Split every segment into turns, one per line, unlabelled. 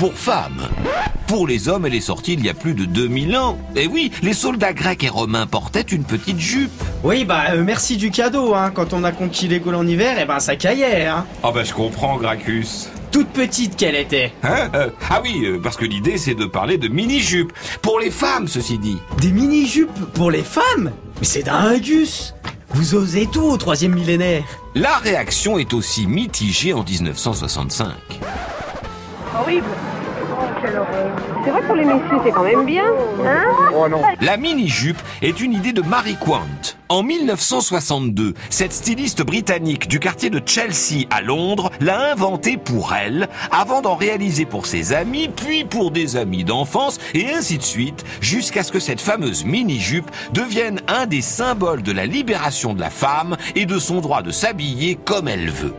Pour femmes Pour les hommes, elle est sortie il y a plus de 2000 ans. Et oui, les soldats grecs et romains portaient une petite jupe.
Oui, bah euh, merci du cadeau, hein. Quand on a conquis les Gaules en hiver, eh ben ça caillait, hein.
Ah bah je comprends, Gracchus.
Toute petite qu'elle était.
Hein Euh, Ah oui, euh, parce que l'idée c'est de parler de mini-jupe. Pour les femmes, ceci dit.
Des mini-jupes pour les femmes? Mais c'est dingus Vous osez tout au troisième millénaire
La réaction est aussi mitigée en 1965.
Horrible. C'est vrai que pour les messieurs, c'est quand même bien. Hein
La mini-jupe est une idée de Marie Quant. En 1962, cette styliste britannique du quartier de Chelsea à Londres l'a inventée pour elle, avant d'en réaliser pour ses amis, puis pour des amis d'enfance, et ainsi de suite, jusqu'à ce que cette fameuse mini-jupe devienne un des symboles de la libération de la femme et de son droit de s'habiller comme elle veut.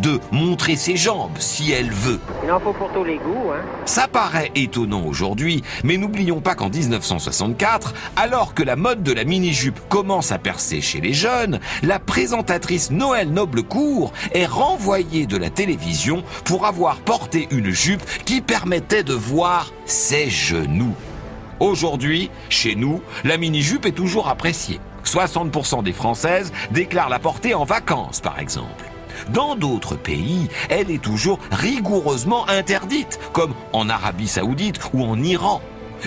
De montrer ses jambes si elle veut.
Il en faut pour tous les goûts, hein.
Ça paraît étonnant aujourd'hui, mais n'oublions pas qu'en 1964, alors que la mode de la mini-jupe commence à percer chez les jeunes, la présentatrice Noël Noblecourt est renvoyée de la télévision pour avoir porté une jupe qui permettait de voir ses genoux. Aujourd'hui, chez nous, la mini-jupe est toujours appréciée. 60% des Françaises déclarent la porter en vacances, par exemple. Dans d'autres pays, elle est toujours rigoureusement interdite, comme en Arabie saoudite ou en Iran.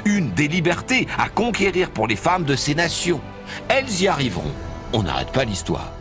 Une des libertés à conquérir pour les femmes de ces nations. Elles y arriveront. On n'arrête pas l'histoire.